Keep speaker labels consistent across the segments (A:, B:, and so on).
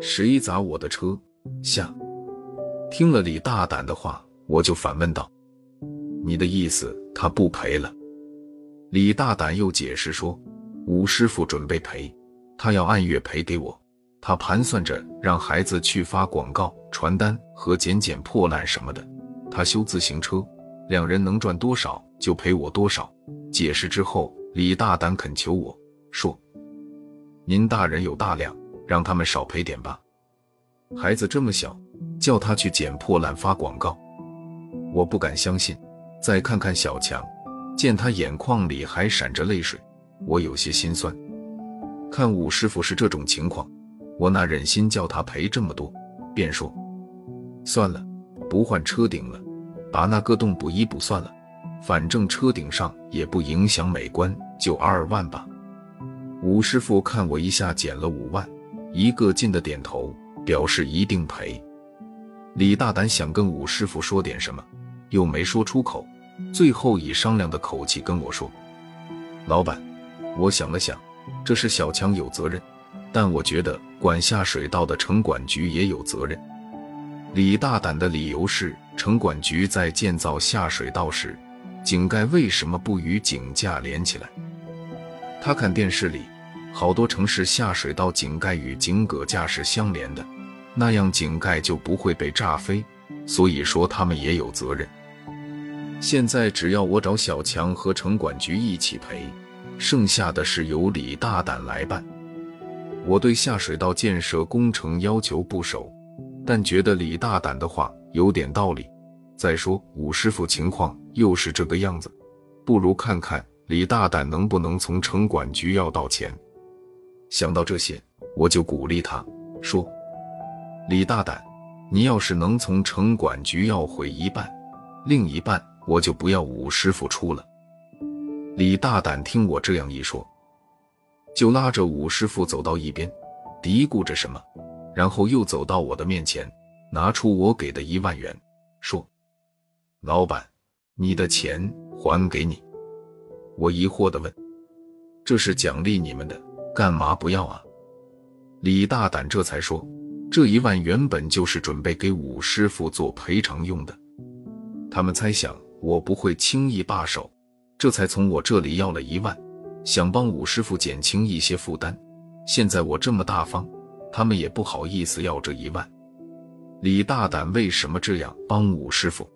A: 谁砸我的车？下。听了李大胆的话，我就反问道：“你的意思他不赔了？”李大胆又解释说：“武师傅准备赔，他要按月赔给我。他盘算着让孩子去发广告、传单和捡捡破烂什么的。他修自行车，两人能赚多少就赔我多少。”解释之后，李大胆恳求我说：“您大人有大量，让他们少赔点吧。孩子这么小，叫他去捡破烂发广告，我不敢相信。再看看小强。”见他眼眶里还闪着泪水，我有些心酸。看武师傅是这种情况，我哪忍心叫他赔这么多，便说：“算了，不换车顶了，把那个洞补一补算了。反正车顶上也不影响美观，就二万吧。”武师傅看我一下减了五万，一个劲的点头，表示一定赔。李大胆想跟武师傅说点什么，又没说出口。最后以商量的口气跟我说：“老板，我想了想，这是小强有责任，但我觉得管下水道的城管局也有责任。”李大胆的理由是，城管局在建造下水道时，井盖为什么不与井架连起来？他看电视里，好多城市下水道井盖与井葛架是相连的，那样井盖就不会被炸飞。所以说他们也有责任。现在只要我找小强和城管局一起赔，剩下的事由李大胆来办。我对下水道建设工程要求不熟，但觉得李大胆的话有点道理。再说武师傅情况又是这个样子，不如看看李大胆能不能从城管局要到钱。想到这些，我就鼓励他说：“李大胆，你要是能从城管局要回一半，另一半。”我就不要武师傅出了。李大胆听我这样一说，就拉着武师傅走到一边，嘀咕着什么，然后又走到我的面前，拿出我给的一万元，说：“老板，你的钱还给你。”我疑惑地问：“这是奖励你们的，干嘛不要啊？”李大胆这才说：“这一万原本就是准备给武师傅做赔偿用的。”他们猜想。我不会轻易罢手，这才从我这里要了一万，想帮武师傅减轻一些负担。现在我这么大方，他们也不好意思要这一万。李大胆为什么这样帮武师傅？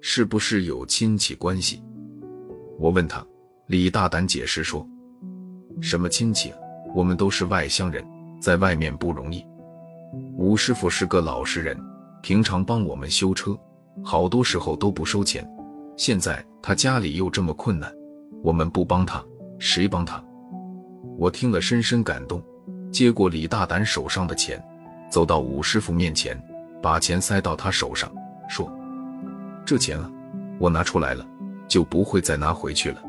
A: 是不是有亲戚关系？我问他，李大胆解释说：“什么亲戚？我们都是外乡人，在外面不容易。武师傅是个老实人，平常帮我们修车。”好多时候都不收钱，现在他家里又这么困难，我们不帮他，谁帮他？我听了深深感动，接过李大胆手上的钱，走到武师傅面前，把钱塞到他手上，说：“这钱啊，我拿出来了，就不会再拿回去了。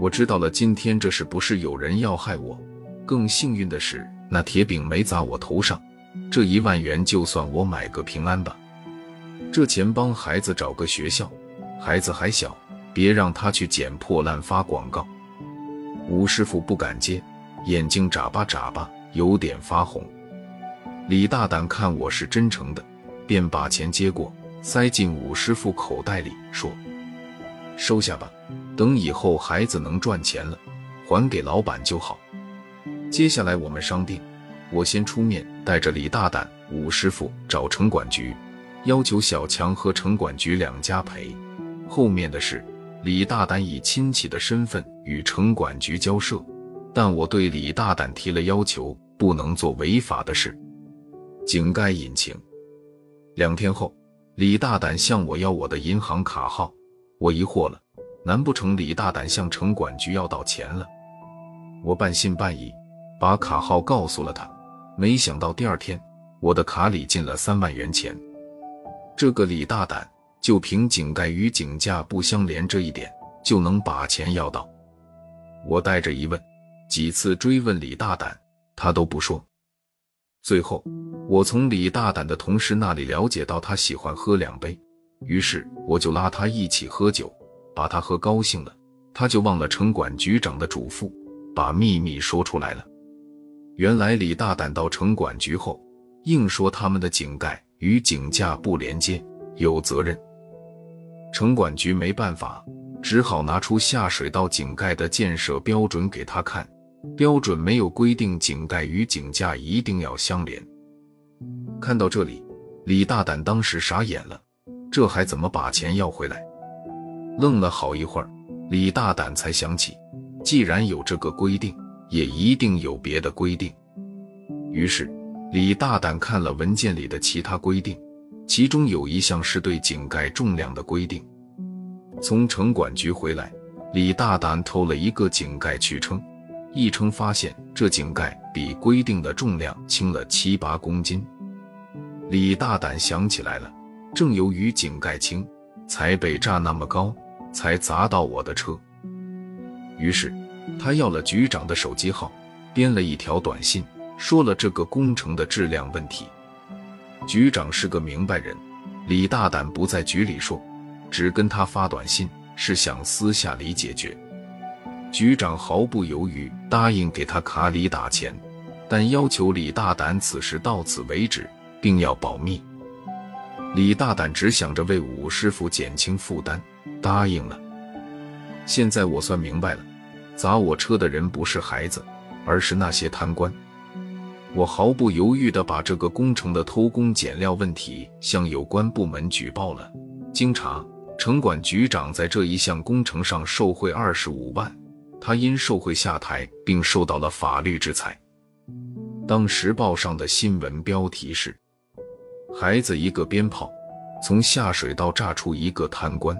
A: 我知道了，今天这是不是有人要害我？更幸运的是，那铁饼没砸我头上，这一万元就算我买个平安吧。”这钱帮孩子找个学校，孩子还小，别让他去捡破烂发广告。吴师傅不敢接，眼睛眨巴眨巴，有点发红。李大胆看我是真诚的，便把钱接过，塞进武师傅口袋里，说：“收下吧，等以后孩子能赚钱了，还给老板就好。接下来我们商定，我先出面，带着李大胆、武师傅找城管局。”要求小强和城管局两家赔，后面的事李大胆以亲戚的身份与城管局交涉，但我对李大胆提了要求，不能做违法的事。井盖引擎。两天后，李大胆向我要我的银行卡号，我疑惑了，难不成李大胆向城管局要到钱了？我半信半疑，把卡号告诉了他，没想到第二天，我的卡里进了三万元钱。这个李大胆就凭井盖与井架不相连这一点就能把钱要到。我带着疑问，几次追问李大胆，他都不说。最后，我从李大胆的同事那里了解到他喜欢喝两杯，于是我就拉他一起喝酒，把他喝高兴了，他就忘了城管局长的嘱咐，把秘密说出来了。原来李大胆到城管局后，硬说他们的井盖与井架不连接，有责任。城管局没办法，只好拿出下水道井盖的建设标准给他看，标准没有规定井盖与井架一定要相连。看到这里，李大胆当时傻眼了，这还怎么把钱要回来？愣了好一会儿，李大胆才想起，既然有这个规定，也一定有别的规定。于是，李大胆看了文件里的其他规定。其中有一项是对井盖重量的规定。从城管局回来，李大胆偷了一个井盖去称，一称发现这井盖比规定的重量轻了七八公斤。李大胆想起来了，正由于井盖轻，才被炸那么高，才砸到我的车。于是他要了局长的手机号，编了一条短信，说了这个工程的质量问题。局长是个明白人，李大胆不在局里说，只跟他发短信，是想私下里解决。局长毫不犹豫答应给他卡里打钱，但要求李大胆此事到此为止，并要保密。李大胆只想着为武师傅减轻负担，答应了。现在我算明白了，砸我车的人不是孩子，而是那些贪官。我毫不犹豫地把这个工程的偷工减料问题向有关部门举报了。经查，城管局长在这一项工程上受贿二十五万，他因受贿下台，并受到了法律制裁。当时报上的新闻标题是：“孩子一个鞭炮，从下水道炸出一个贪官。”